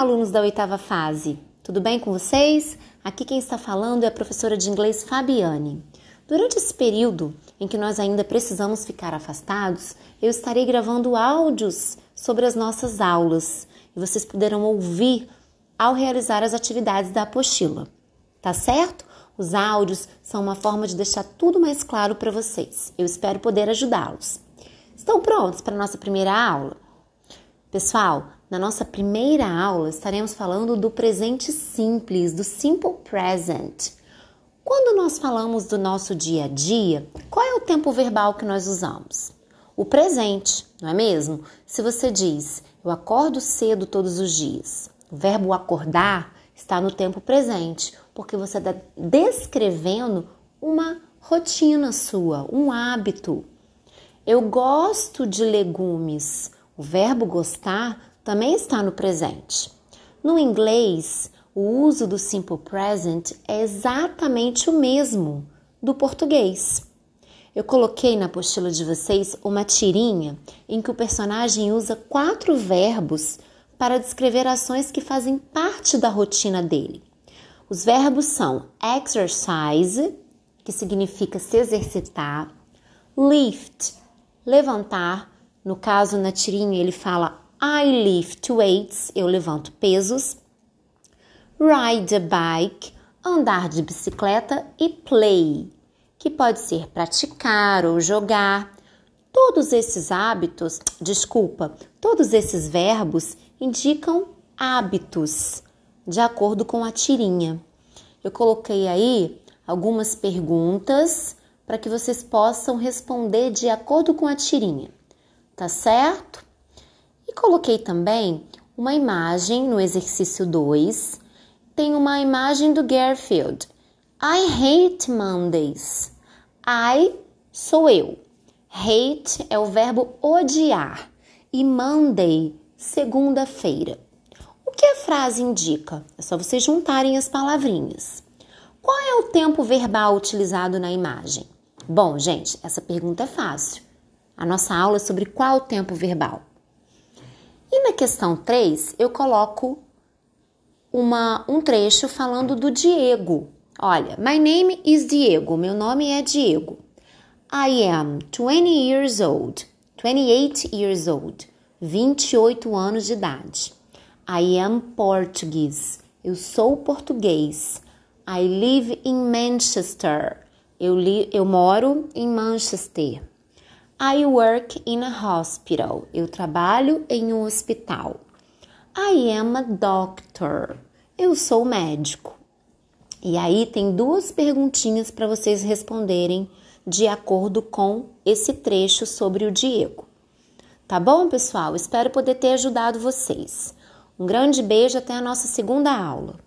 Alunos da oitava fase. Tudo bem com vocês? Aqui quem está falando é a professora de inglês Fabiane. Durante esse período em que nós ainda precisamos ficar afastados, eu estarei gravando áudios sobre as nossas aulas e vocês poderão ouvir ao realizar as atividades da apostila. Tá certo? Os áudios são uma forma de deixar tudo mais claro para vocês. Eu espero poder ajudá-los. Estão prontos para a nossa primeira aula? Pessoal, na nossa primeira aula estaremos falando do presente simples, do simple present. Quando nós falamos do nosso dia a dia, qual é o tempo verbal que nós usamos? O presente, não é mesmo? Se você diz eu acordo cedo todos os dias, o verbo acordar está no tempo presente, porque você está descrevendo uma rotina sua, um hábito. Eu gosto de legumes. O verbo gostar também está no presente. No inglês, o uso do simple present é exatamente o mesmo do português. Eu coloquei na apostila de vocês uma tirinha em que o personagem usa quatro verbos para descrever ações que fazem parte da rotina dele. Os verbos são exercise, que significa se exercitar, lift, levantar. No caso, na tirinha, ele fala I lift weights, eu levanto pesos. Ride a bike, andar de bicicleta. E play, que pode ser praticar ou jogar. Todos esses hábitos, desculpa, todos esses verbos indicam hábitos, de acordo com a tirinha. Eu coloquei aí algumas perguntas para que vocês possam responder de acordo com a tirinha, tá certo? E coloquei também uma imagem no exercício 2. Tem uma imagem do Garfield. I hate Mondays. I sou eu. Hate é o verbo odiar. E Monday, segunda-feira. O que a frase indica? É só vocês juntarem as palavrinhas. Qual é o tempo verbal utilizado na imagem? Bom, gente, essa pergunta é fácil. A nossa aula é sobre qual tempo verbal? Questão 3, eu coloco uma, um trecho falando do Diego. Olha, my name is Diego, meu nome é Diego. I am 20 years old, 28 years old, 28 anos de idade. I am Portuguese, eu sou português. I live in Manchester, eu, li, eu moro em Manchester. I work in a hospital. Eu trabalho em um hospital. I am a doctor. Eu sou médico. E aí tem duas perguntinhas para vocês responderem de acordo com esse trecho sobre o Diego. Tá bom, pessoal? Espero poder ter ajudado vocês. Um grande beijo até a nossa segunda aula.